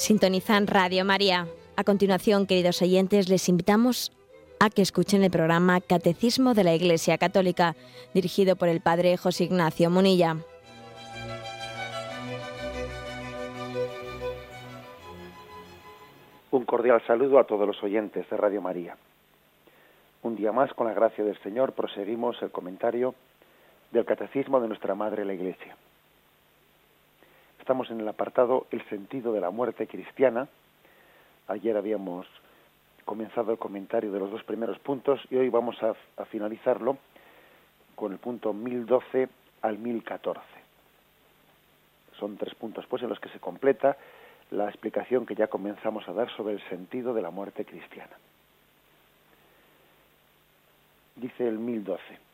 Sintonizan Radio María. A continuación, queridos oyentes, les invitamos a que escuchen el programa Catecismo de la Iglesia Católica, dirigido por el Padre José Ignacio Munilla. Un cordial saludo a todos los oyentes de Radio María. Un día más, con la gracia del Señor, proseguimos el comentario del Catecismo de nuestra Madre la Iglesia. Estamos en el apartado El sentido de la muerte cristiana. Ayer habíamos comenzado el comentario de los dos primeros puntos y hoy vamos a, finalizarlo con el punto 1012 al 1014. Son tres puntos pues en los que se completa la explicación que ya comenzamos a dar sobre el sentido de la muerte cristiana. Dice el 1012.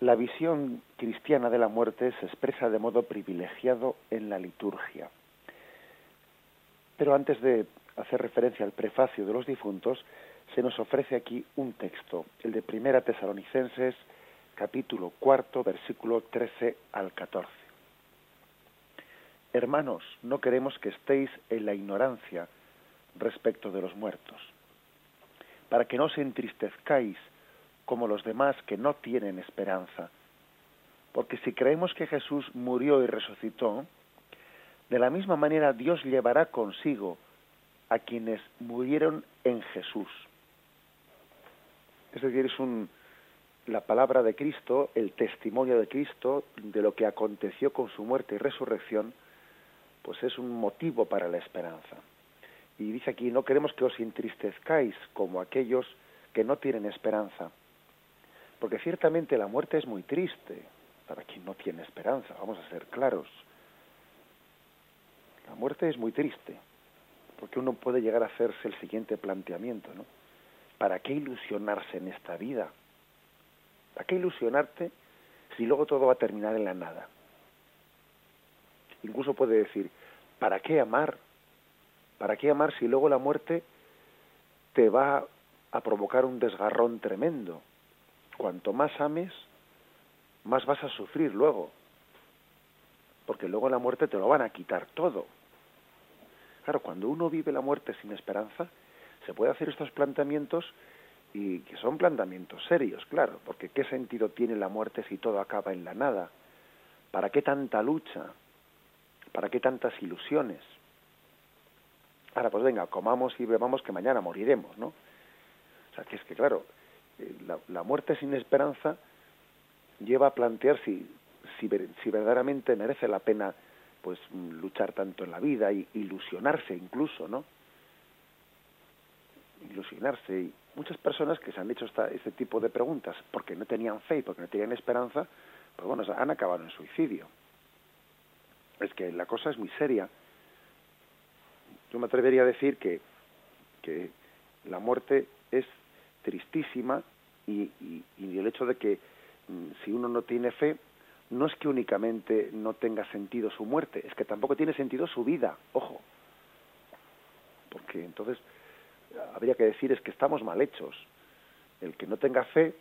La visión cristiana de la muerte se expresa de modo privilegiado en la liturgia. Pero antes de hacer referencia al prefacio de los difuntos, se nos ofrece aquí un texto, el de Primera Tesalonicenses, capítulo cuarto, versículo 13 al 14. Hermanos, no queremos que estéis en la ignorancia respecto de los muertos, para que no os entristezcáis como los demás que no tienen esperanza. Porque si creemos que Jesús murió y resucitó, de la misma manera Dios llevará consigo a quienes murieron en Jesús. Es decir, es un, la palabra de Cristo, el testimonio de Cristo de lo que aconteció con su muerte y resurrección, pues es un motivo para la esperanza. Y dice aquí, no queremos que os entristezcáis como aquellos que no tienen esperanza. Porque ciertamente la muerte es muy triste para quien no tiene esperanza, vamos a ser claros. La muerte es muy triste, porque uno puede llegar a hacerse el siguiente planteamiento, ¿no? ¿Para qué ilusionarse en esta vida? ¿Para qué ilusionarte si luego todo va a terminar en la nada? Incluso puede decir, ¿para qué amar? ¿Para qué amar si luego la muerte te va a provocar un desgarrón tremendo? Cuanto más ames, más vas a sufrir luego. Porque luego la muerte te lo van a quitar todo. Claro, cuando uno vive la muerte sin esperanza, se puede hacer estos planteamientos y que son planteamientos serios, claro, porque ¿qué sentido tiene la muerte si todo acaba en la nada? ¿Para qué tanta lucha? ¿Para qué tantas ilusiones? Ahora, pues venga, comamos y bebamos que mañana moriremos, ¿no? O sea, que es que, claro, eh, la, muerte sin esperanza lleva a plantear si, si, si, verdaderamente merece la pena pues luchar tanto en la vida y ilusionarse incluso, ¿no? Ilusionarse y muchas personas que se han hecho esta, este tipo de preguntas porque no tenían fe y porque no tenían esperanza, pues bueno, han acabado en suicidio. Es que la cosa es muy seria. Yo me atrevería a decir que, que la muerte es tristísima y, y, el hecho de que mm, si uno no tiene fe, no es que únicamente no tenga sentido su muerte, es que tampoco tiene sentido su vida, ojo. Porque entonces habría que decir es que estamos mal hechos. El que no tenga fe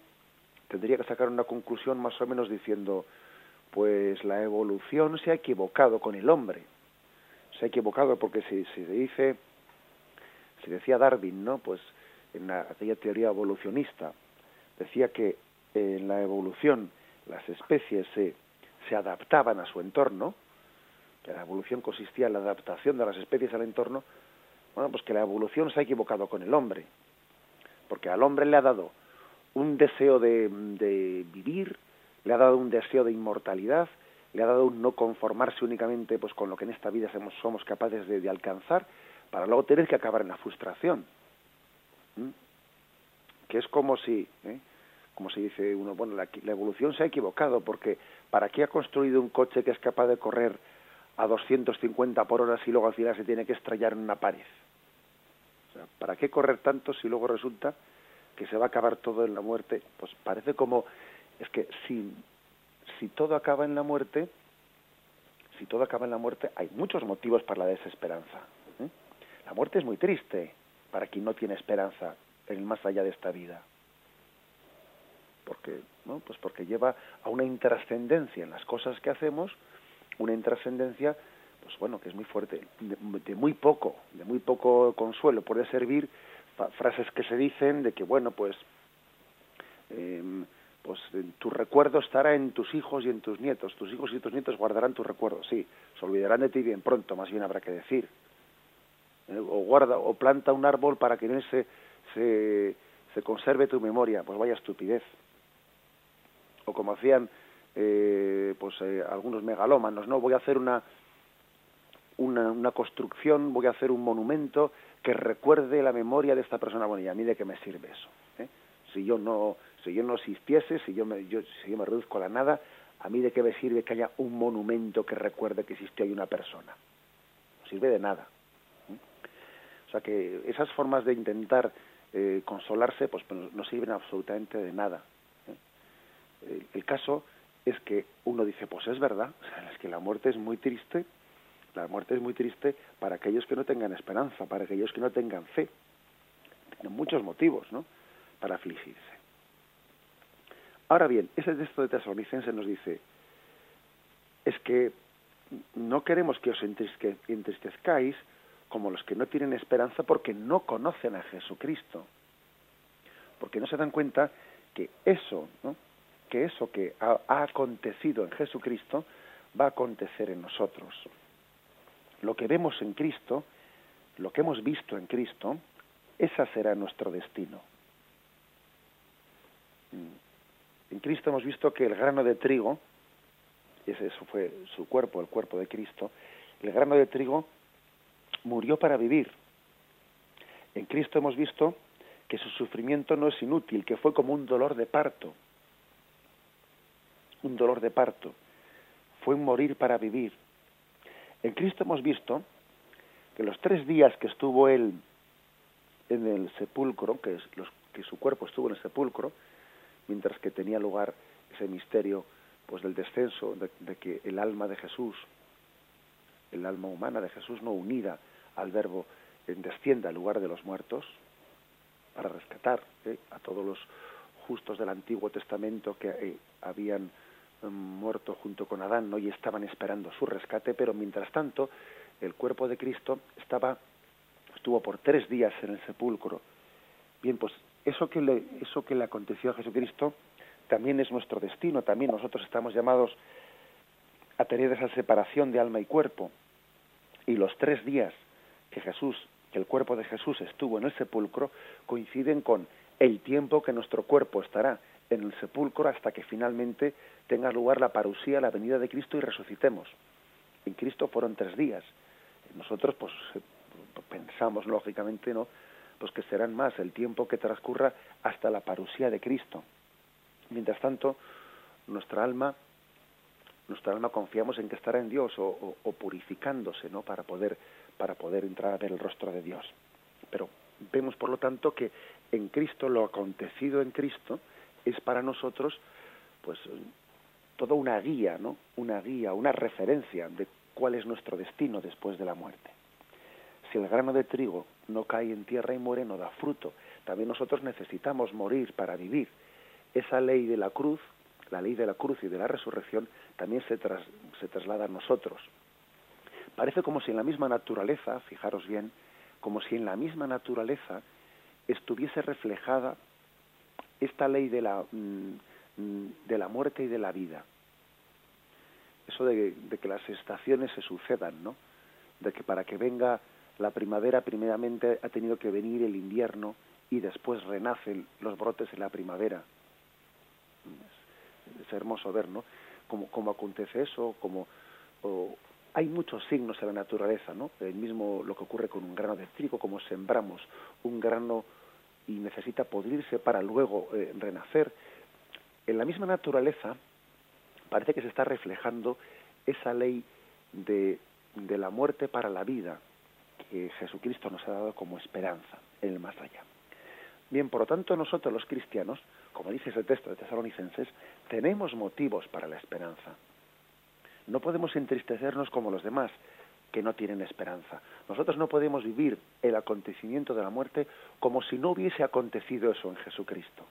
tendría que sacar una conclusión más o menos diciendo, pues la evolución se ha equivocado con el hombre. Se ha equivocado porque si, se dice, si decía Darwin, ¿no? Pues en aquella teoría evolucionista, decía que en la evolución las especies se, se adaptaban a su entorno, que la evolución consistía en la adaptación de las especies al entorno, bueno, pues que la evolución se ha equivocado con el hombre, porque al hombre le ha dado un deseo de, de vivir, le ha dado un deseo de inmortalidad, le ha dado un no conformarse únicamente pues con lo que en esta vida somos, somos capaces de alcanzar, para luego tener que acabar en la frustración. ¿Mm? que es como si, ¿eh? como se dice uno, bueno, la, evolución se ha equivocado, porque ¿para qué ha construido un coche que es capaz de correr a 250 por hora si luego al final se tiene que estrellar en una pared? O sea, ¿para qué correr tanto si luego resulta que se va a acabar todo en la muerte? Pues parece como, es que si, si todo acaba en la muerte, si todo acaba en la muerte, hay muchos motivos para la desesperanza. ¿eh? La muerte es muy triste para quien no tiene esperanza en el más allá de esta vida. Porque, ¿no? Pues porque lleva a una intrascendencia en las cosas que hacemos, una intrascendencia pues bueno, que es muy fuerte, de, muy poco, de muy poco consuelo puede servir frases que se dicen de que bueno, pues em, pues tu recuerdo estará en tus hijos y en tus nietos. Tus hijos y tus nietos guardarán tu recuerdo. Sí, se olvidarán de ti bien pronto, más bien habrá que decir. Eh, o guarda o planta un árbol para que en él se, se, conserve tu memoria. Pues vaya estupidez. O como hacían eh, pues eh, algunos megalómanos, no voy a hacer una, una, una construcción, voy a hacer un monumento que recuerde la memoria de esta persona. Bueno, y a mí de qué me sirve eso. Si yo no si yo no existiese, si yo me, yo, si yo me reduzco a la nada, a mí de qué me sirve que haya un monumento que recuerde que existió ahí una persona. No sirve de nada. O sea que esas formas de intentar eh, consolarse pues, pues no sirven absolutamente de nada. ¿eh? El, caso es que uno dice, pues es verdad, es que la muerte es muy triste, la muerte es muy triste para aquellos que no tengan esperanza, para aquellos que no tengan fe. Tienen muchos motivos, ¿no? Para afligirse. Ahora bien, ese texto de Tesalonicense nos dice, es que no queremos que os entristezcáis como los que no tienen esperanza porque no conocen a Jesucristo, porque no se dan cuenta que eso, ¿no? que eso que ha, ha acontecido en Jesucristo va a acontecer en nosotros. Lo que vemos en Cristo, lo que hemos visto en Cristo, esa será nuestro destino. Mm. En Cristo hemos visto que el grano de trigo, ese fue su cuerpo, el cuerpo de Cristo, el grano de trigo murió para vivir. En Cristo hemos visto que su sufrimiento no es inútil, que fue como un dolor de parto. Un dolor de parto. Fue un morir para vivir. En Cristo hemos visto que los tres días que estuvo él en el sepulcro, que, es los, que su cuerpo estuvo en el sepulcro, mientras que tenía lugar ese misterio pues del descenso, de, que el alma de Jesús, el alma humana de Jesús no unida al verbo descienda al lugar de los muertos para rescatar ¿eh? a todos los justos del Antiguo Testamento que eh, habían mm, muerto junto con Adán ¿no? y estaban esperando su rescate, pero mientras tanto el cuerpo de Cristo estaba estuvo por tres días en el sepulcro. Bien, pues eso que le, eso que le aconteció a Jesucristo también es nuestro destino, también nosotros estamos llamados a tener esa separación de alma y cuerpo. Y los tres días que Jesús, que el cuerpo de Jesús estuvo en el sepulcro, coinciden con el tiempo que nuestro cuerpo estará en el sepulcro hasta que finalmente tenga lugar la parusía, la venida de Cristo y resucitemos. En Cristo fueron tres días. Nosotros, pues, pensamos lógicamente, ¿no? pues que serán más el tiempo que transcurra hasta la parusía de Cristo. Mientras tanto, nuestra alma, nuestra alma confiamos en que estará en Dios o, purificándose, ¿no? Para poder, para poder entrar a ver el rostro de Dios. Pero vemos, por lo tanto, que en Cristo, lo acontecido en Cristo, es para nosotros, pues, toda una guía, ¿no? Una guía, una referencia de cuál es nuestro destino después de la muerte. Si el grano de trigo no cae en tierra y muere, no da fruto. También nosotros necesitamos morir para vivir. Esa ley de la cruz, la ley de la cruz y de la resurrección, también se, se traslada a nosotros. Parece como si en la misma naturaleza, fijaros bien, como si en la misma naturaleza estuviese reflejada esta ley de la, mm, de la muerte y de la vida. Eso de, que las estaciones se sucedan, ¿no? De que para que venga la primavera primeramente ha tenido que venir el invierno y después renacen los brotes en la primavera. Es, hermoso ver, ¿no? Cómo, acontece eso, como hay muchos signos en la naturaleza, ¿no? El mismo lo que ocurre con un grano de trigo, como sembramos un grano y necesita podrirse para luego eh, renacer. En la misma naturaleza parece que se está reflejando esa ley de, de la muerte para la vida, que Jesucristo nos ha dado como esperanza en el más allá. Bien, por lo tanto, nosotros los cristianos, como dice ese texto de Tesalonicenses, tenemos motivos para la esperanza. No podemos entristecernos como los demás, que no tienen esperanza. Nosotros no podemos vivir el acontecimiento de la muerte como si no hubiese acontecido eso en Jesucristo.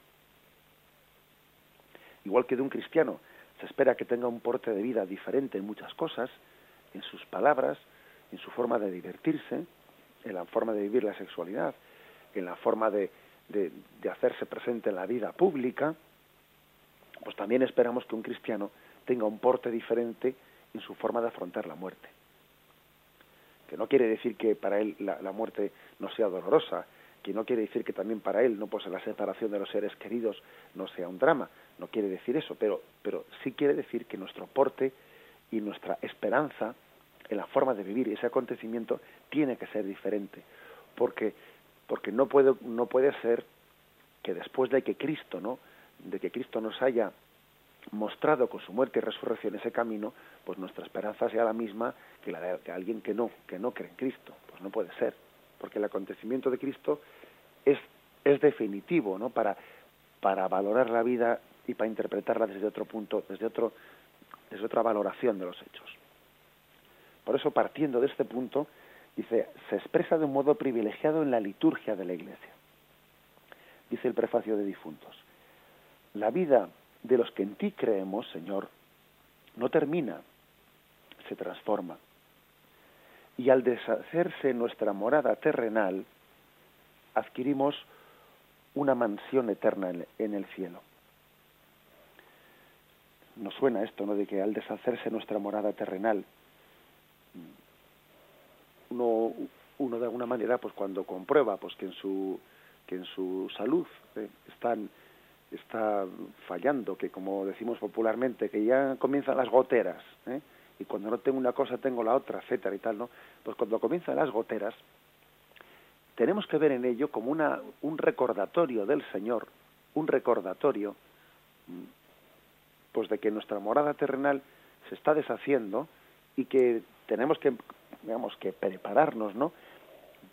Igual que de un cristiano se espera que tenga un porte de vida diferente en muchas cosas, en sus palabras, en su forma de divertirse, en la forma de vivir la sexualidad, en la forma de, hacerse presente en la vida pública, pues también esperamos que un cristiano tenga un porte diferente en su forma de afrontar la muerte. Que no quiere decir que para él la, la muerte no sea dolorosa, que no quiere decir que también para él no pues la separación de los seres queridos no sea un drama, no quiere decir eso, pero, pero sí quiere decir que nuestro porte y nuestra esperanza en la forma de vivir ese acontecimiento tiene que ser diferente, porque porque no puede no puede ser que después de que Cristo, ¿no? de que Cristo nos haya mostrado con su muerte y resurrección ese camino, pues nuestra esperanza sea la misma que la de alguien que no, que no cree en Cristo. Pues no puede ser, porque el acontecimiento de Cristo es, es definitivo, ¿no? Para, para valorar la vida y para interpretarla desde otro punto, desde otro, desde otra valoración de los hechos. Por eso, partiendo de este punto, dice, se expresa de un modo privilegiado en la liturgia de la Iglesia. Dice el prefacio de difuntos. La vida de los que en ti creemos, Señor, no termina, se transforma. Y al deshacerse nuestra morada terrenal, adquirimos una mansión eterna en el cielo. Nos suena esto, ¿no? De que al deshacerse nuestra morada terrenal, uno, uno de alguna manera, pues cuando comprueba, pues que en su que en su salud eh, están está fallando, que como decimos popularmente, que ya comienzan las goteras, ¿eh? y cuando no tengo una cosa tengo la otra, etcétera y tal, ¿no? Pues cuando comienzan las goteras, tenemos que ver en ello como una, un recordatorio del Señor, un recordatorio, pues de que nuestra morada terrenal se está deshaciendo y que tenemos que, digamos, que prepararnos, ¿no?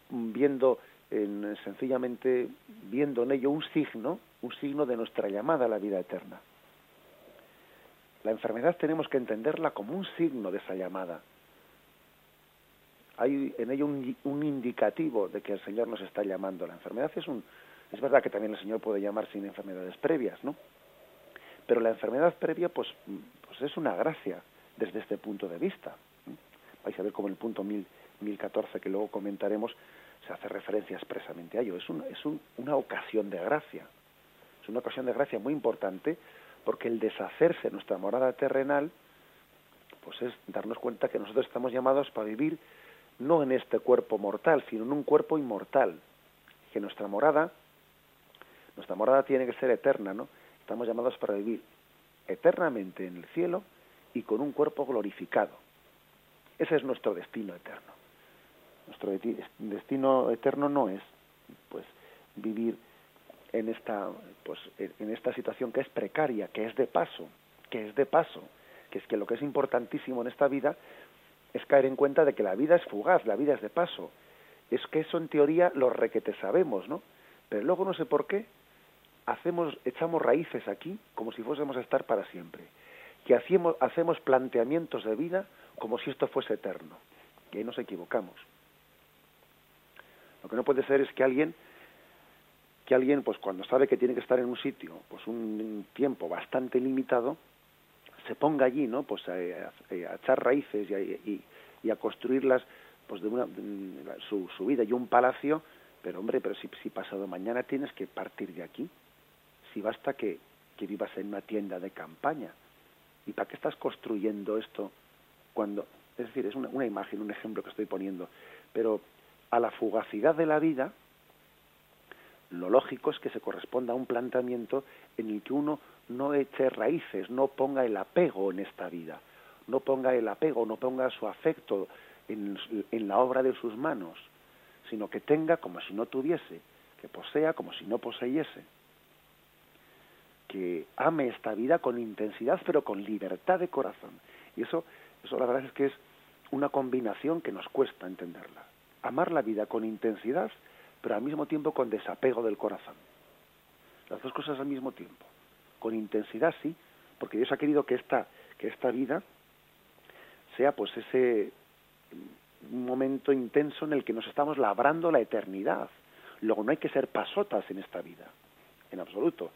Viendo en, sencillamente viendo en ello un signo, un signo de nuestra llamada a la vida eterna. La enfermedad tenemos que entenderla como un signo de esa llamada. Hay en ello un, un indicativo de que el Señor nos está llamando. La enfermedad es un, es verdad que también el Señor puede llamar sin enfermedades previas, ¿no? Pero la enfermedad previa, pues, pues es una gracia desde este punto de vista. Vais a ver como el punto mil, 1014 que luego comentaremos se hace referencia expresamente a ello. Es, un, es una ocasión de gracia. Es una ocasión de gracia muy importante porque el deshacerse de nuestra morada terrenal, pues es darnos cuenta que nosotros estamos llamados para vivir no en este cuerpo mortal, sino en un cuerpo inmortal. Que nuestra morada, nuestra morada tiene que ser eterna, ¿no? Estamos llamados para vivir eternamente en el cielo y con un cuerpo glorificado. Ese es nuestro destino eterno. Nuestro destino eterno no es pues vivir en esta pues en esta situación que es precaria, que es de paso, que es de paso, que es que lo que es importantísimo en esta vida es caer en cuenta de que la vida es fugaz, la vida es de paso. Es que eso en teoría lo requete sabemos, ¿no? Pero luego no sé por qué hacemos echamos raíces aquí como si fuésemos a estar para siempre. Que hacemos, hacemos planteamientos de vida como si esto fuese eterno. Y ahí nos equivocamos. Lo que no puede ser es que alguien alguien pues cuando sabe que tiene que estar en un sitio pues un tiempo bastante limitado se ponga allí no pues a, echar raíces y a, construirlas pues de una su, su, vida. Y un palacio pero hombre pero si, si pasado mañana tienes que partir de aquí si basta que, que vivas en una tienda de campaña. Y para qué estás construyendo esto cuando es decir es una, una imagen un ejemplo que estoy poniendo pero a la fugacidad de la vida, lo lógico es que se corresponda a un planteamiento en el que uno no eche raíces, no ponga el apego en esta vida, no ponga el apego, no ponga su afecto en, en la obra de sus manos, sino que tenga como si no tuviese, que posea como si no poseyese, que ame esta vida con intensidad pero con libertad de corazón. Y eso, eso la verdad es que es una combinación que nos cuesta entenderla amar la vida con intensidad, pero al mismo tiempo con desapego del corazón. Las dos cosas al mismo tiempo. Con intensidad sí, porque Dios ha querido que esta, que esta vida sea pues ese momento intenso en el que nos estamos labrando la eternidad. Luego no hay que ser pasotas en esta vida, en absoluto.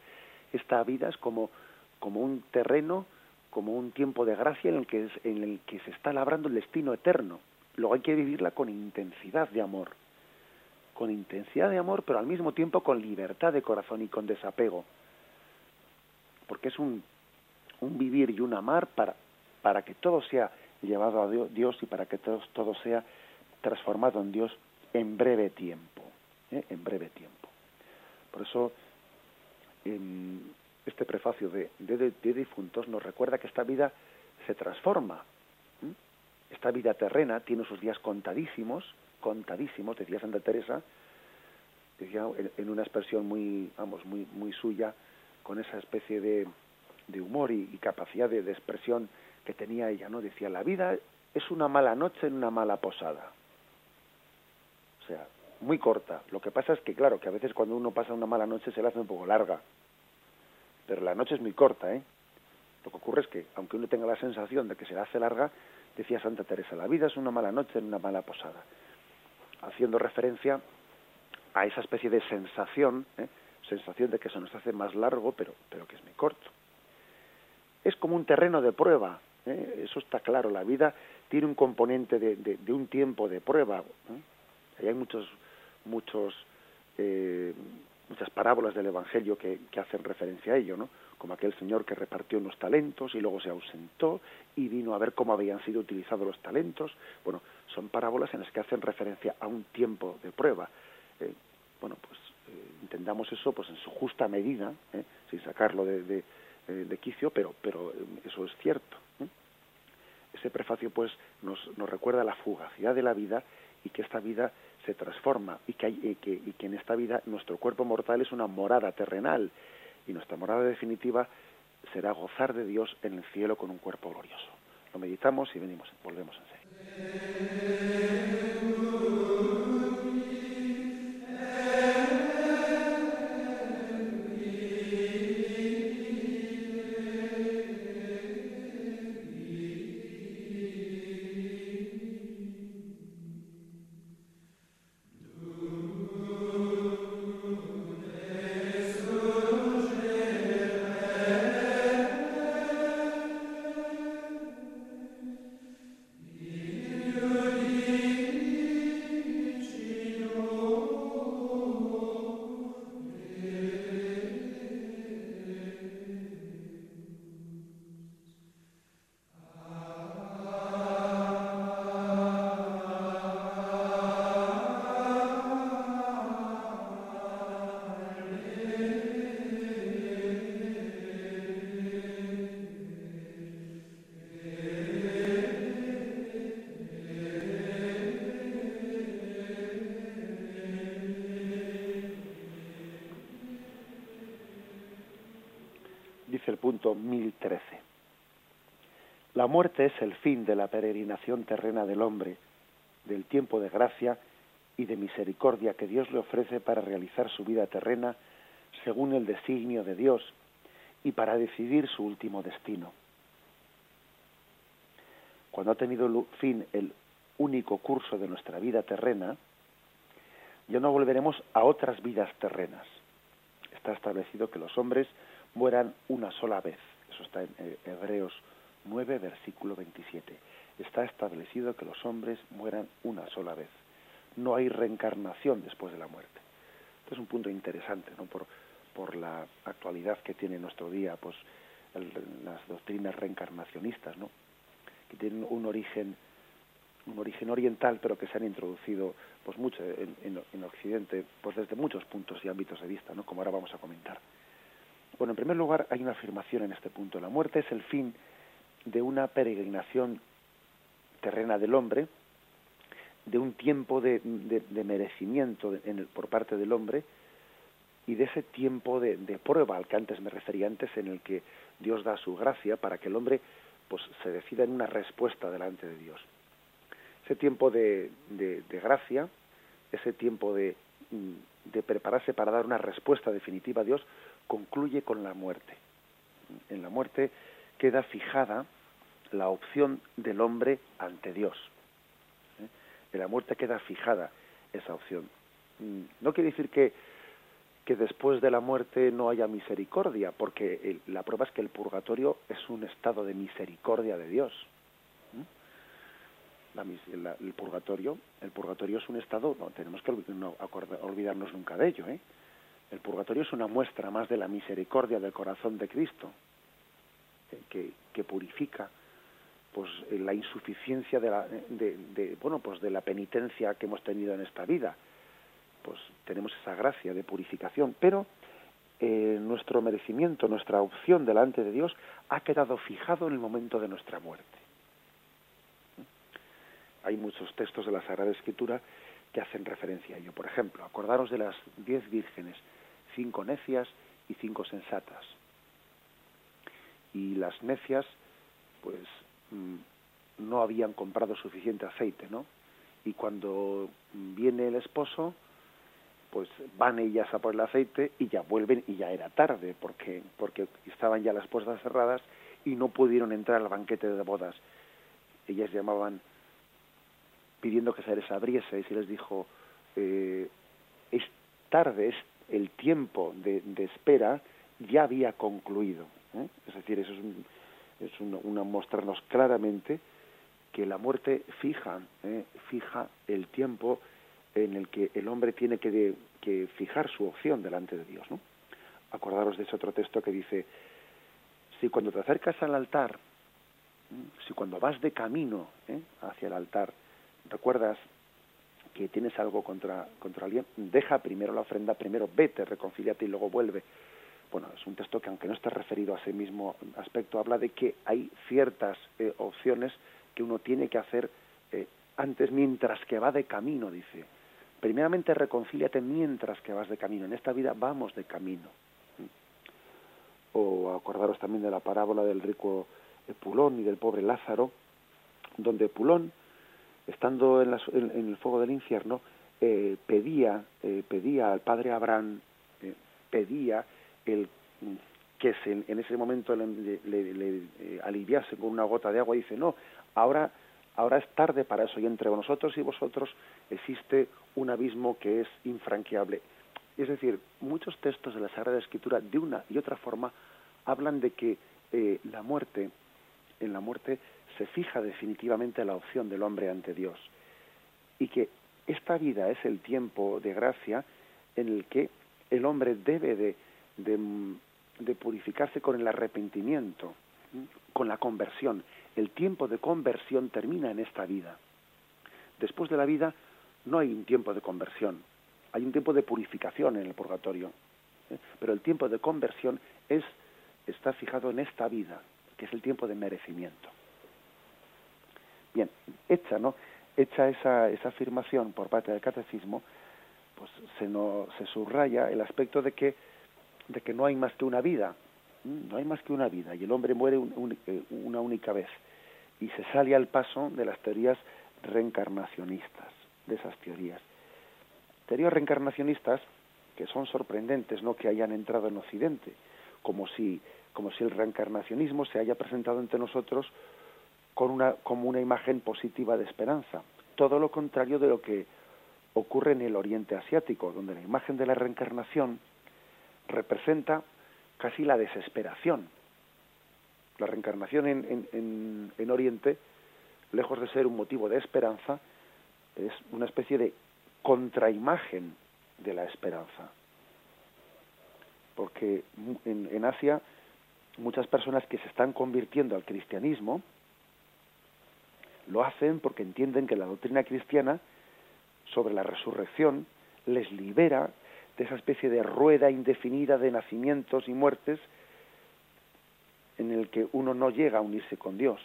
Esta vida es como, como un terreno como un tiempo de gracia en el que, en el que se está labrando el destino eterno. Luego hay que vivirla con intensidad de amor, con intensidad de amor, pero al mismo tiempo con libertad de corazón y con desapego, porque es un, un vivir y un amar para, para que todo sea llevado a Dios y para que todo, todo sea transformado en Dios en breve tiempo, ¿eh? en breve tiempo. Por eso, este prefacio de, de, difuntos nos recuerda que esta vida se transforma. Esta vida terrena tiene sus días contadísimos, contadísimos, decía Santa Teresa, decía en, una expresión muy, vamos, muy, muy suya, con esa especie de, humor y, capacidad de, de, expresión que tenía ella, ¿no? Decía, la vida es una mala noche en una mala posada. O sea, muy corta. Lo que pasa es que, claro, que a veces cuando uno pasa una mala noche se la hace un poco larga. Pero la noche es muy corta, ¿eh? Lo que ocurre es que, aunque uno tenga la sensación de que se la hace larga, decía Santa Teresa, la vida es una mala noche en una mala posada. Haciendo referencia a esa especie de sensación, ¿eh? sensación de que se nos hace más largo, pero, pero que es muy corto. Es como un terreno de prueba, ¿eh? eso está claro, la vida tiene un componente de, de, un tiempo de prueba. ¿eh? hay muchos, muchos, eh, muchas parábolas del Evangelio que, que, hacen referencia a ello, ¿no? Como aquel señor que repartió unos talentos y luego se ausentó y vino a ver cómo habían sido utilizados los talentos. Bueno, son parábolas en las que hacen referencia a un tiempo de prueba. Eh, bueno, pues entendamos eso pues en su justa medida, sin sacarlo de, de, de, quicio, pero, pero eso es cierto ese prefacio pues nos, nos recuerda la fugacidad de la vida y que esta vida se transforma y que, hay, que, y que en esta vida nuestro cuerpo mortal es una morada terrenal y nuestra morada definitiva será gozar de Dios en el cielo con un cuerpo glorioso. Lo meditamos y venimos, volvemos en serio. Muerte es el fin de la peregrinación terrena del hombre, del tiempo de gracia y de misericordia que Dios le ofrece para realizar su vida terrena según el designio de Dios y para decidir su último destino. Cuando ha tenido fin el único curso de nuestra vida terrena, ya no volveremos a otras vidas terrenas. Está establecido que los hombres mueran una sola vez. Eso está en eh, Hebreos 9, versículo 27. Está establecido que los hombres mueran una sola vez. No hay reencarnación después de la muerte. Este es un punto interesante, ¿no? Por, por la actualidad que tiene nuestro día, pues las doctrinas reencarnacionistas, ¿no? Que tienen un origen un origen oriental, pero que se han introducido pues mucho en, en, en Occidente, pues desde muchos puntos y ámbitos de vista, ¿no? Como ahora vamos a comentar. Bueno, en primer lugar hay una afirmación en este punto. La muerte es el fin de una peregrinación terrena del hombre, de un tiempo de, merecimiento por parte del hombre y de ese tiempo de, prueba al que antes me refería antes, en el que Dios da su gracia para que el hombre pues se decida en una respuesta delante de Dios. Ese tiempo de, gracia, ese tiempo de, de prepararse para dar una respuesta definitiva a Dios, concluye con la muerte. En la muerte queda fijada la opción del hombre ante Dios. ¿eh? En la muerte queda fijada esa opción. Mm, no quiere decir que, que después de la muerte no haya misericordia, porque la prueba es que el purgatorio es un estado de misericordia de Dios. el purgatorio, el purgatorio es un estado, no tenemos que no olvidarnos nunca de ello, ¿eh? El purgatorio es una muestra más de la misericordia del corazón de Cristo, que, que purifica pues la insuficiencia de la, de, bueno pues de la penitencia que hemos tenido en esta vida pues tenemos esa gracia de purificación, pero eh, nuestro merecimiento, nuestra opción delante de Dios ha quedado fijado en el momento de nuestra muerte. Hay muchos textos de la Sagrada Escritura que hacen referencia a ello. Por ejemplo, acordaros de las diez vírgenes, cinco necias y cinco sensatas. Y las necias, pues, mm, no habían comprado suficiente aceite, ¿no? Y cuando viene el esposo, pues van ellas a por el aceite y ya vuelven y ya era tarde porque porque estaban ya las puertas cerradas y no pudieron entrar al banquete de bodas ellas llamaban pidiendo que se les abriese y se les dijo eh, es tarde es el tiempo de, espera ya había concluido ¿eh? es decir eso es, un, es una mostrarnos claramente que la muerte fija ¿eh? fija el tiempo en el que el hombre tiene que, fijar su opción delante de Dios. ¿no? Acordaros de ese otro texto que dice, si cuando te acercas al altar, si cuando vas de camino ¿eh? hacia el altar, recuerdas que tienes algo contra, contra alguien, deja primero la ofrenda, primero vete, reconciliate y luego vuelve. Bueno, es un texto que aunque no está referido a ese mismo aspecto, habla de que hay ciertas eh, opciones que uno tiene que hacer eh, antes mientras que va de camino, dice primeramente reconcíliate mientras que vas de camino. En esta vida vamos de camino. O acordaros también de la parábola del rico Pulón y del pobre Lázaro, donde Pulón, estando en, el fuego del infierno, eh, pedía, eh, pedía al padre Abraham, eh, pedía el que se, en ese momento le, le aliviase con una gota de agua, dice, no, ahora Ahora es tarde para eso y entre nosotros y vosotros existe un abismo que es infranqueable. Es decir, muchos textos de la Sagrada Escritura de una y otra forma hablan de que eh, la muerte, en la muerte se fija definitivamente la opción del hombre ante Dios y que esta vida es el tiempo de gracia en el que el hombre debe de, de purificarse con el arrepentimiento, con la conversión el tiempo de conversión termina en esta vida. Después de la vida no hay un tiempo de conversión, hay un tiempo de purificación en el purgatorio. ¿eh? Pero el tiempo de conversión es, está fijado en esta vida, que es el tiempo de merecimiento. Bien, hecha, ¿no? Hecha esa, esa afirmación por parte del catecismo, pues se, no, se subraya el aspecto de que, de que no hay más que una vida, no hay más que una vida y el hombre muere eh, una única vez y se sale al paso de las teorías reencarnacionistas, de esas teorías. Teorías reencarnacionistas que son sorprendentes, no que hayan entrado en Occidente, como si, como si el reencarnacionismo se haya presentado entre nosotros con una, como una imagen positiva de esperanza. Todo lo contrario de lo que ocurre en el Oriente Asiático, donde la imagen de la reencarnación representa casi la desesperación, la reencarnación en, en, Oriente, lejos de ser un motivo de esperanza, es una especie de contraimagen de la esperanza. Porque en, en Asia muchas personas que se están convirtiendo al cristianismo lo hacen porque entienden que la doctrina cristiana sobre la resurrección les libera de esa especie de rueda indefinida de nacimientos y muertes en el que uno no llega a unirse con Dios.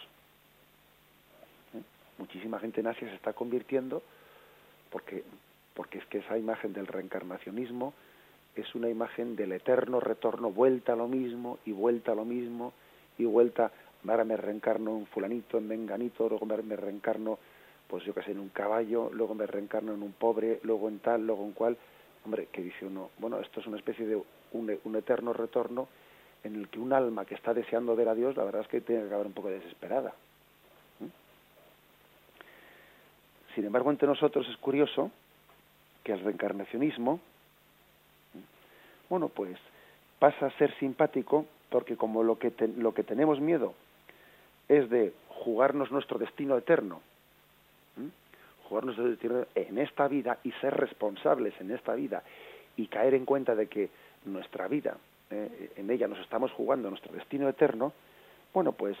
¿Eh? Muchísima gente en Asia se está convirtiendo porque, porque es que esa imagen del reencarnacionismo es una imagen del eterno retorno, vuelta a lo mismo y vuelta a lo mismo y vuelta, ahora me reencarno en fulanito, en menganito, luego me reencarno, pues yo qué sé, en un caballo, luego me reencarno en un pobre, luego en tal, luego en cual. Hombre, que dice uno, bueno, esto es una especie de un, un eterno retorno en el que un alma que está deseando ver a Dios, la verdad es que tiene que acabar un poco desesperada. Sin embargo, entre nosotros es curioso que el reencarnacionismo, bueno, pues pasa a ser simpático porque como lo que, lo que tenemos miedo es de jugarnos nuestro destino eterno, jugarnos nuestro destino en esta vida y ser responsables en esta vida y caer en cuenta de que nuestra vida, eh, en ella nos estamos jugando nuestro destino eterno, bueno, pues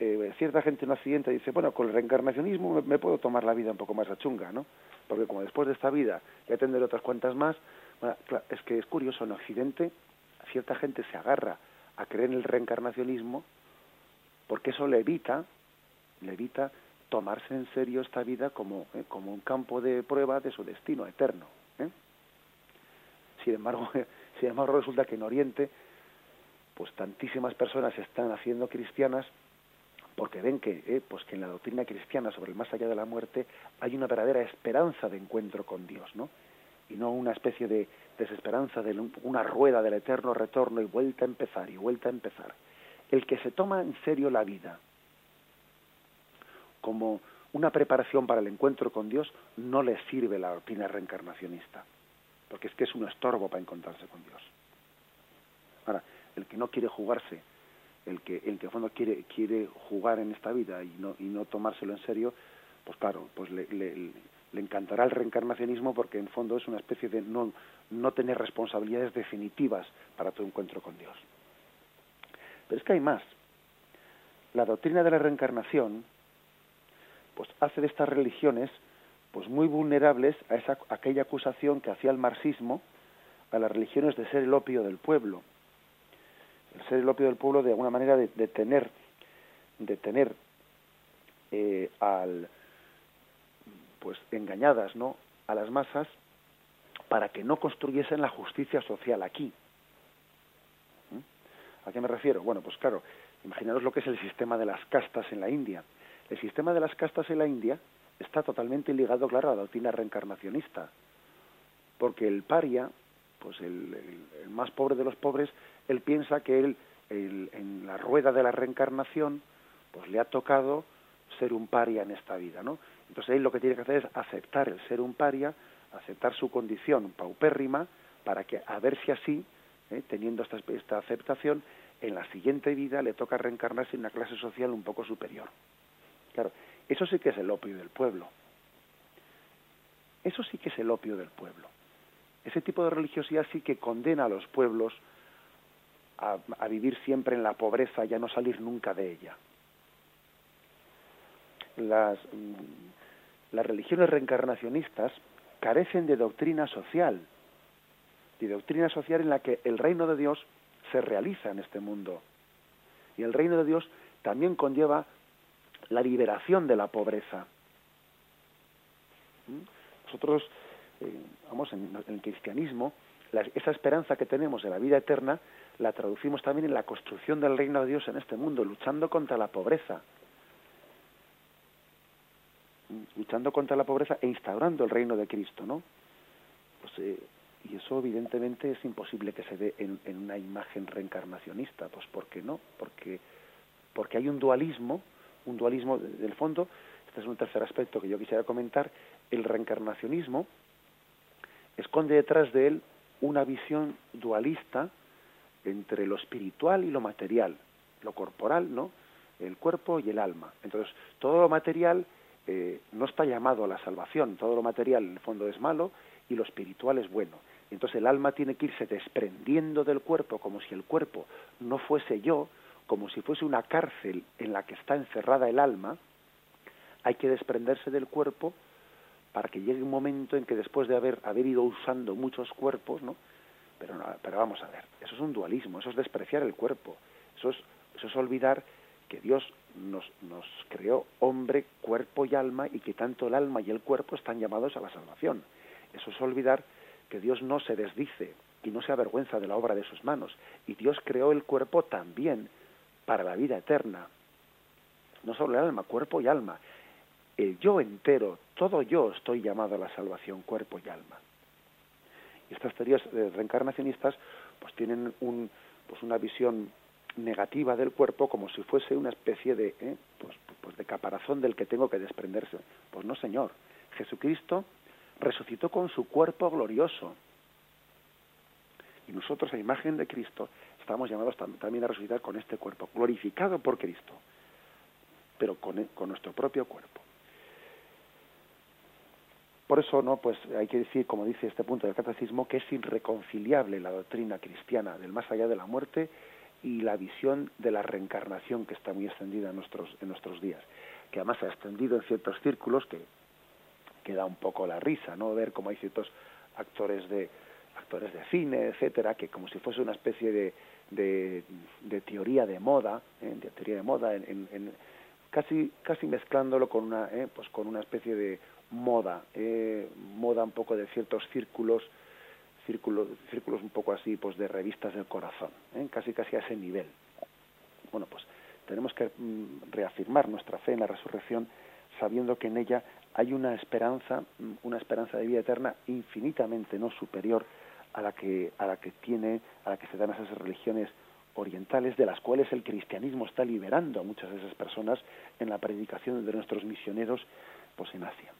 eh, cierta gente en un accidente dice, bueno, con el reencarnacionismo me, puedo tomar la vida un poco más a chunga, ¿no? Porque como después de esta vida ya tendré otras cuantas más, es que es curioso, en Occidente cierta gente se agarra a creer en el reencarnacionismo porque eso le evita, le evita tomarse en serio esta vida como, eh, como un campo de prueba de su destino eterno. ¿eh? Sin embargo, sin embargo resulta que en Oriente, pues tantísimas personas se están haciendo cristianas porque ven que, eh, pues que en la doctrina cristiana sobre el más allá de la muerte hay una verdadera esperanza de encuentro con Dios, ¿no? Y no una especie de desesperanza de una rueda del eterno retorno y vuelta a empezar y vuelta a empezar. El que se toma en serio la vida como una preparación para el encuentro con Dios no le sirve la doctrina reencarnacionista, porque es que es un estorbo para encontrarse con Dios. Ahora, el que no quiere jugarse el que el que en fondo quiere quiere jugar en esta vida y no y no tomárselo en serio pues claro pues le, le, encantará el reencarnacionismo porque en fondo es una especie de no no tener responsabilidades definitivas para tu encuentro con Dios pero es que hay más la doctrina de la reencarnación pues hace de estas religiones pues muy vulnerables a esa a aquella acusación que hacía el marxismo a las religiones de ser el opio del pueblo. El ser el opio del pueblo de alguna manera de, tener de tener eh, al pues engañadas no a las masas para que no construyesen la justicia social aquí. ¿Mm? a qué me refiero bueno pues claro imaginaros lo que es el sistema de las castas en la India el sistema de las castas en la India está totalmente ligado claro a la doctrina reencarnacionista porque el paria pues el, más pobre de los pobres, él piensa que él, en la rueda de la reencarnación, pues le ha tocado ser un paria en esta vida, ¿no? Entonces él lo que tiene que hacer es aceptar el ser un paria, aceptar su condición paupérrima, para que a ver si así, ¿eh? teniendo esta aceptación, en la siguiente vida le toca reencarnarse en una clase social un poco superior. Claro, eso sí que es el opio del pueblo. Eso sí que es el opio del pueblo. Ese tipo de religiosidad sí que condena a los pueblos a, vivir siempre en la pobreza y a no salir nunca de ella. Las, mm, las religiones reencarnacionistas carecen de doctrina social, de doctrina social en la que el reino de Dios se realiza en este mundo. Y el reino de Dios también conlleva la liberación de la pobreza. ¿Mm? Nosotros eh, vamos, en, el cristianismo, esa esperanza que tenemos de la vida eterna, la traducimos también en la construcción del reino de Dios en este mundo, luchando contra la pobreza, luchando contra la pobreza e instaurando el reino de Cristo, ¿no? Pues, eh, y eso evidentemente es imposible que se dé en, en, una imagen reencarnacionista, pues ¿por qué no? Porque, porque hay un dualismo, un dualismo del fondo, este es un tercer aspecto que yo quisiera comentar, el reencarnacionismo esconde detrás de él una visión dualista entre lo espiritual y lo material, lo corporal, ¿no? El cuerpo y el alma. Entonces, todo lo material eh, no está llamado a la salvación, todo lo material en el fondo es malo y lo espiritual es bueno. Entonces el alma tiene que irse desprendiendo del cuerpo como si el cuerpo no fuese yo, como si fuese una cárcel en la que está encerrada el alma, hay que desprenderse del cuerpo para que llegue un momento en que después de haber, haber ido usando muchos cuerpos, ¿no? Pero, pero vamos a ver, eso es un dualismo, eso es despreciar el cuerpo, eso es, eso es olvidar que Dios nos, nos creó hombre, cuerpo y alma y que tanto el alma y el cuerpo están llamados a la salvación. Eso es olvidar que Dios no se desdice y no se avergüenza de la obra de sus manos. Y Dios creó el cuerpo también para la vida eterna. No solo el alma, cuerpo y alma el yo entero, todo yo estoy llamado a la salvación, cuerpo y alma. Y estas teorías eh, reencarnacionistas pues tienen un, pues una visión negativa del cuerpo como si fuese una especie de, eh, pues, pues de caparazón del que tengo que desprenderse. Pues no, Señor. Jesucristo resucitó con su cuerpo glorioso. Y nosotros, a imagen de Cristo, estamos llamados también a resucitar con este cuerpo, glorificado por Cristo, pero con, con nuestro propio cuerpo. Por eso, no, pues hay que decir, como dice este punto del catecismo, que es irreconciliable la doctrina cristiana del más allá de la muerte y la visión de la reencarnación que está muy extendida en nuestros, en nuestros días, que además se ha extendido en ciertos círculos que, que da un poco la risa, ¿no? Ver cómo hay ciertos actores de actores de cine, etcétera, que como si fuese una especie de, de, teoría de moda, ¿eh? de teoría de moda, en, en, casi casi mezclándolo con una ¿eh? pues con una especie de moda, eh, moda un poco de ciertos círculos, círculos, círculos un poco así, pues de revistas del corazón, ¿eh? casi casi a ese nivel. Bueno, pues tenemos que mm, reafirmar nuestra fe en la resurrección sabiendo que en ella hay una esperanza, mm, una esperanza de vida eterna infinitamente no superior a la que a la que tiene, a la que se dan esas religiones orientales de las cuales el cristianismo está liberando a muchas de esas personas en la predicación de nuestros misioneros pues en Asia.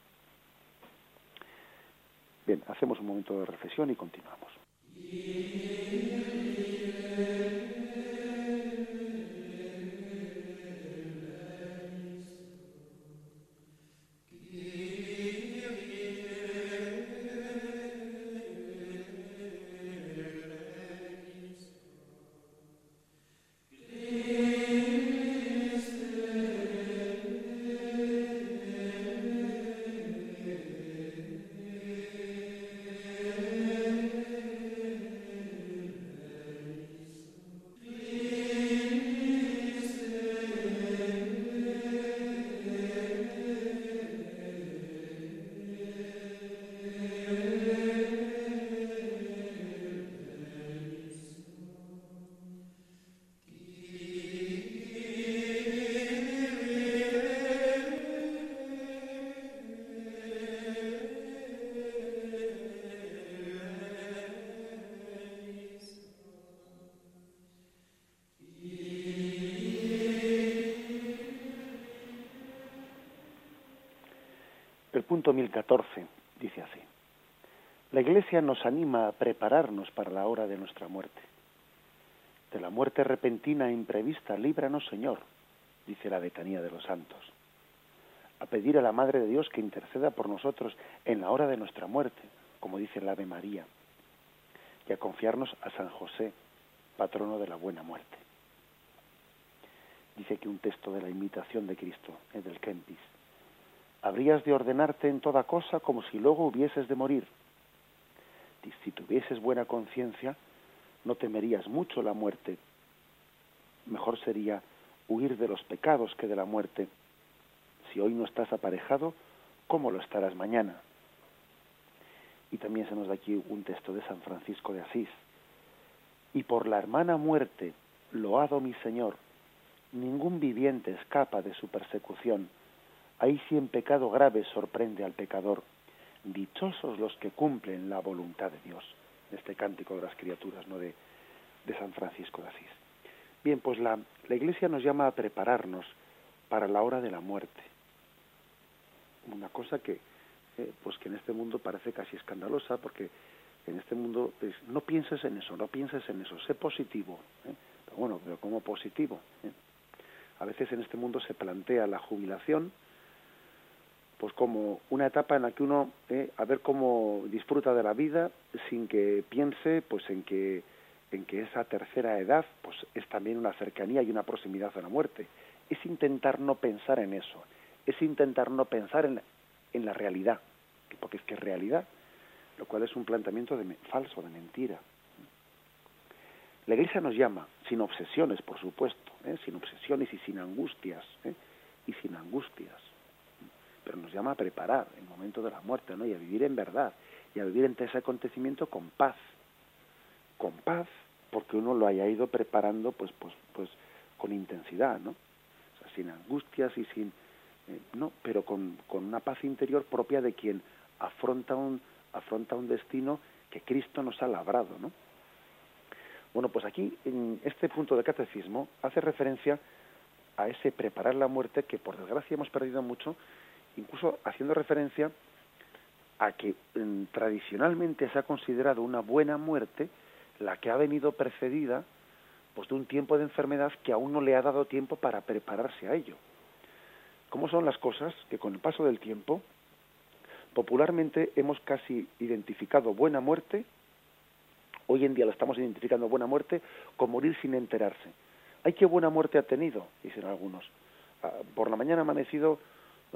Bien, hacemos un momento de reflexión y continuamos. Punto 1014 dice así. La Iglesia nos anima a prepararnos para la hora de nuestra muerte. De la muerte repentina e imprevista, líbranos, Señor, dice la Betanía de los Santos. A pedir a la Madre de Dios que interceda por nosotros en la hora de nuestra muerte, como dice el Ave María. Y a confiarnos a San José, patrono de la buena muerte. Dice que un texto de la imitación de Cristo, es del Kempis habrías de ordenarte en toda cosa como si luego hubieses de morir. Si tuvieses buena conciencia, no temerías mucho la muerte. Mejor sería huir de los pecados que de la muerte. Si hoy no estás aparejado, ¿cómo lo estarás mañana? Y también se nos da aquí un texto de San Francisco de Asís. Y por la hermana muerte, loado mi Señor, ningún viviente escapa de su persecución Ahí sí en pecado grave sorprende al pecador. Dichosos los que cumplen la voluntad de Dios. Este cántico de las criaturas, ¿no? De, San Francisco de Asís. Bien, pues la, la Iglesia nos llama a prepararnos para la hora de la muerte. Una cosa que, eh, pues que en este mundo parece casi escandalosa, porque en este mundo no pienses en eso, no pienses en eso, sé positivo. ¿eh? Pero bueno, pero como positivo. ¿eh? A veces en este mundo se plantea la jubilación pues como una etapa en la que uno eh, a ver cómo disfruta de la vida sin que piense pues en que en que esa tercera edad pues es también una cercanía y una proximidad a la muerte es intentar no pensar en eso es intentar no pensar en, en la realidad porque es que es realidad lo cual es un planteamiento de, falso de mentira la iglesia nos llama sin obsesiones por supuesto ¿eh? sin obsesiones y sin angustias ¿eh? y sin angustias pero nos llama a preparar el momento de la muerte, ¿no? Y a vivir en verdad, y a vivir entre ese acontecimiento con paz, con paz, porque uno lo haya ido preparando, pues, pues, pues, con intensidad, ¿no? O sea, sin angustias y sin, eh, no, pero con, con una paz interior propia de quien afronta un, afronta un destino que Cristo nos ha labrado, ¿no? Bueno, pues aquí, en este punto de catecismo, hace referencia a ese preparar la muerte que por desgracia hemos perdido mucho incluso haciendo referencia a que mm, tradicionalmente se ha considerado una buena muerte la que ha venido precedida pues de un tiempo de enfermedad que aún no le ha dado tiempo para prepararse a ello. ¿Cómo son las cosas que con el paso del tiempo popularmente hemos casi identificado buena muerte, hoy en día lo estamos identificando buena muerte con morir sin enterarse. ¡Ay, qué buena muerte ha tenido! dicen algunos. Ah, por la mañana ha amanecido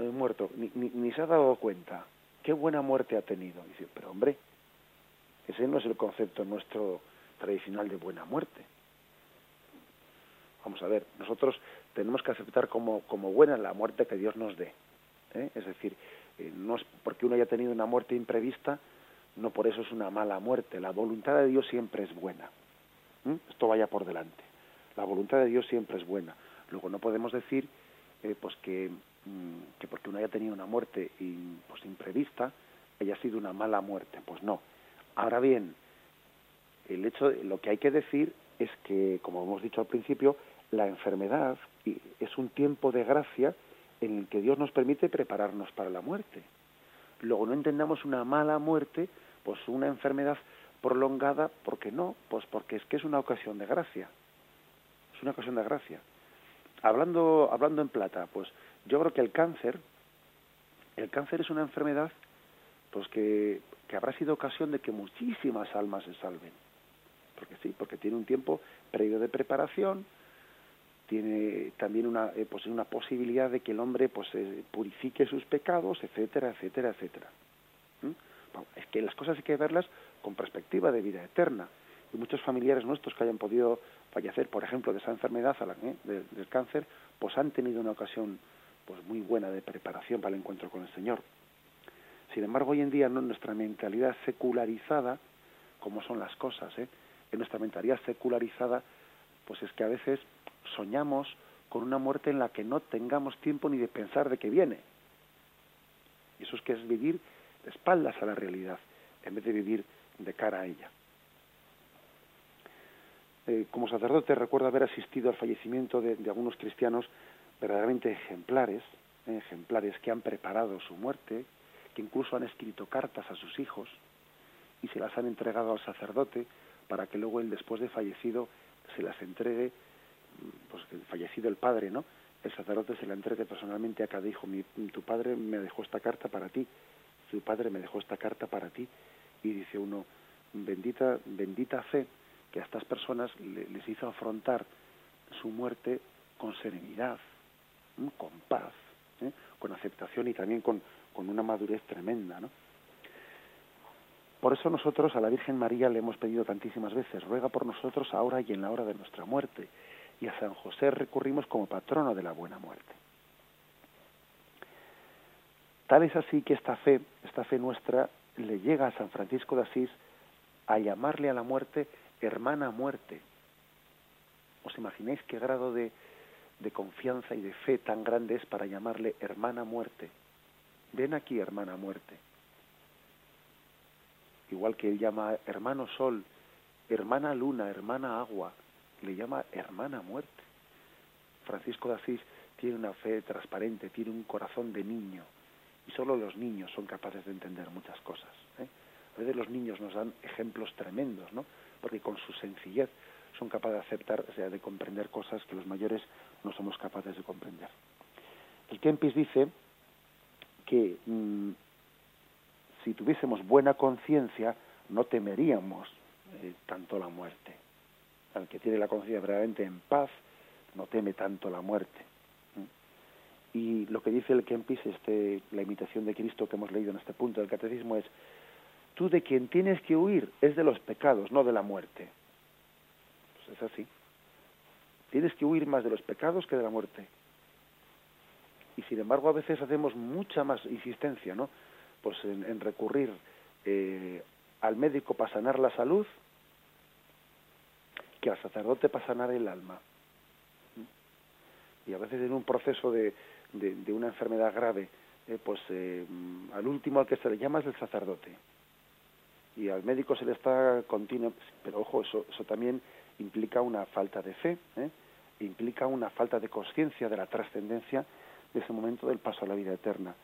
muerto, ni, ni, se ha dado cuenta. ¡Qué buena muerte ha tenido! Dice, pero hombre, ese no es el concepto nuestro tradicional de buena muerte. Vamos a ver, nosotros tenemos que aceptar como, como buena la muerte que Dios nos dé. ¿eh? Es decir, eh, no es porque uno haya tenido una muerte imprevista, no por eso es una mala muerte. La voluntad de Dios siempre es buena. Esto vaya por delante. La voluntad de Dios siempre es buena. Luego no podemos decir eh, pues que, que porque uno haya tenido una muerte pues imprevista haya sido una mala muerte. Pues no. Ahora bien, el hecho, lo que hay que decir es que, como hemos dicho al principio, la enfermedad es un tiempo de gracia en el que Dios nos permite prepararnos para la muerte. Luego no entendamos una mala muerte, pues una enfermedad prolongada, ¿por qué no? Pues porque es que es una ocasión de gracia. Es una ocasión de gracia. Hablando, hablando en plata, pues yo creo que el cáncer, el cáncer es una enfermedad pues que, que habrá sido ocasión de que muchísimas almas se salven. Porque sí, porque tiene un tiempo previo de preparación, tiene también una, eh, pues una posibilidad de que el hombre pues eh, purifique sus pecados, etcétera, etcétera, etcétera. es que las cosas hay que verlas con perspectiva de vida eterna. Y muchos familiares nuestros que hayan podido fallecer, por ejemplo, de esa enfermedad, ¿eh? del cáncer, pues han tenido una ocasión pues muy buena de preparación para el encuentro con el Señor. Sin embargo, hoy en día no nuestra mentalidad secularizada, como son las cosas, ¿eh? en nuestra mentalidad secularizada, pues es que a veces soñamos con una muerte en la que no tengamos tiempo ni de pensar de que viene. Y eso es que es vivir de espaldas a la realidad, en vez de vivir de cara a ella. Eh, como sacerdote recuerdo haber asistido al fallecimiento de, algunos cristianos verdaderamente ejemplares, eh, ejemplares que han preparado su muerte, que incluso han escrito cartas a sus hijos y se las han entregado al sacerdote para que luego él después de fallecido se las entregue pues fallecido el padre, ¿no? El sacerdote se la entregue personalmente a cada hijo. Mi, tu padre me dejó esta carta para ti, tu padre me dejó esta carta para ti. Y dice uno, bendita, bendita fe que a estas personas les hizo afrontar su muerte con serenidad, con paz, ¿eh? con aceptación y también con, con una madurez tremenda, ¿no? Por eso nosotros a la Virgen María le hemos pedido tantísimas veces, ruega por nosotros ahora y en la hora de nuestra muerte y a San José recurrimos como patrono de la buena muerte. Tal es así que esta fe, esta fe nuestra, le llega a San Francisco de Asís a llamarle a la muerte hermana muerte. ¿Os imagináis qué grado de, de confianza y de fe tan grande es para llamarle hermana muerte? Ven aquí, hermana muerte. Igual que él llama hermano sol, hermana luna, hermana agua, le llama hermana muerte. Francisco de Asís tiene una fe transparente, tiene un corazón de niño, y solo los niños son capaces de entender muchas cosas. ¿eh? A veces los niños nos dan ejemplos tremendos, ¿no? porque con su sencillez son capaces de aceptar, o sea, de comprender cosas que los mayores no somos capaces de comprender. El Kempis dice que mm, si tuviésemos buena conciencia, no temeríamos eh, tanto la muerte al que tiene la conciencia verdaderamente en paz, no teme tanto la muerte. Y lo que dice el Kempis, este, la imitación de Cristo que hemos leído en este punto del catecismo es, tú de quien tienes que huir es de los pecados, no de la muerte. Es así. Tienes que huir más de los pecados que de la muerte. Y sin embargo a veces hacemos mucha más insistencia, ¿no? Pues en, recurrir eh, al médico para sanar la salud que al sacerdote para sanar el alma. Y a veces en un proceso de, de, una enfermedad grave, eh, pues eh, al último al que se le llama es el sacerdote. Y al médico se le está continuo, pero ojo, eso, eso también implica una falta de fe, ¿eh? implica una falta de conciencia de la trascendencia de ese momento del paso a la vida eterna.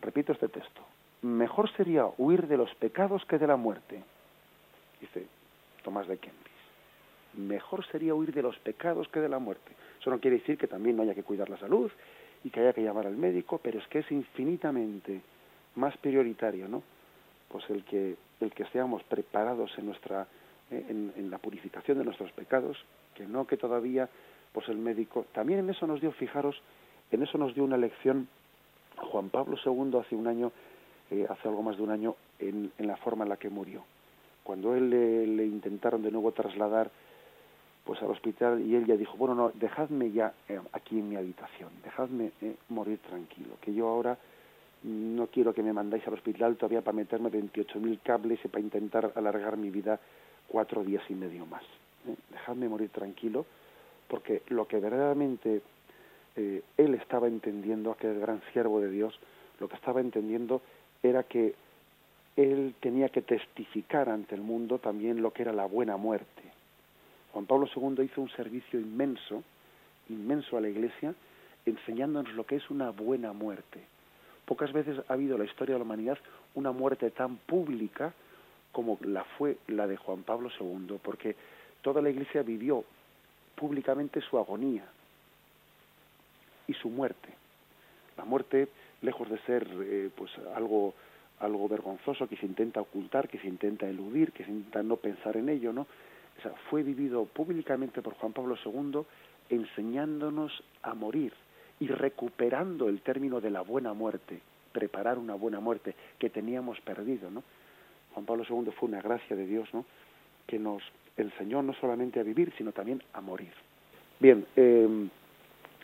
Repito este texto. Mejor sería huir de los pecados que de la muerte dice Tomás de Kempis. Mejor sería huir de los pecados que de la muerte. Eso no quiere decir que también no haya que cuidar la salud y que haya que llamar al médico, pero es que es infinitamente más prioritario, ¿no? Pues el que el que seamos preparados en nuestra eh, en, la purificación de nuestros pecados, que no que todavía pues el médico también en eso nos dio, fijaros, en eso nos dio una lección Juan Pablo II hace un año, eh, hace algo más de un año, en, en, la forma en la que murió. Cuando él le, intentaron de nuevo trasladar pues al hospital y él ya dijo, bueno, no, dejadme ya eh, aquí en mi habitación, dejadme morir tranquilo, que yo ahora no quiero que me mandáis al hospital todavía para meterme 28.000 cables y para intentar alargar mi vida cuatro días y medio más. ¿eh? Dejadme morir tranquilo, porque lo que verdaderamente eh, él estaba entendiendo, aquel gran siervo de Dios, lo que estaba entendiendo era que él tenía que testificar ante el mundo también lo que era la buena muerte. Juan Pablo II hizo un servicio inmenso, inmenso a la Iglesia, enseñándonos lo que es una buena muerte Pocas veces ha habido en la historia de la humanidad una muerte tan pública como la fue la de Juan Pablo II, porque toda la Iglesia vivió públicamente su agonía y su muerte. La muerte, lejos de ser eh, pues algo algo vergonzoso que se intenta ocultar, que se intenta eludir, que se intenta no pensar en ello, ¿no? Fue vivido públicamente por Juan Pablo II enseñándonos a morir, y recuperando el término de la buena muerte, preparar una buena muerte que teníamos perdido, ¿no? Juan Pablo II fue una gracia de Dios, ¿no? Que nos enseñó no solamente a vivir, sino también a morir. Bien, em,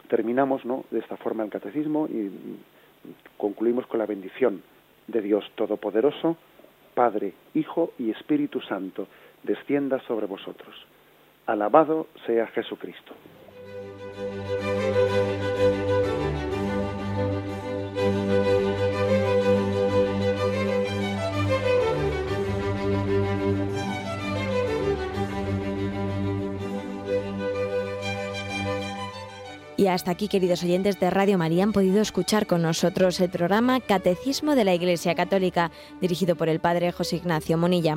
terminamos, ¿no? De esta forma el catecismo y concluimos con la bendición de Dios Todopoderoso, Padre, Hijo y Espíritu Santo, descienda sobre vosotros. Alabado sea Jesucristo. Y hasta aquí, queridos oyentes de Radio María, han podido escuchar con nosotros el programa Catecismo de la Iglesia Católica, dirigido por el Padre José Ignacio Monilla.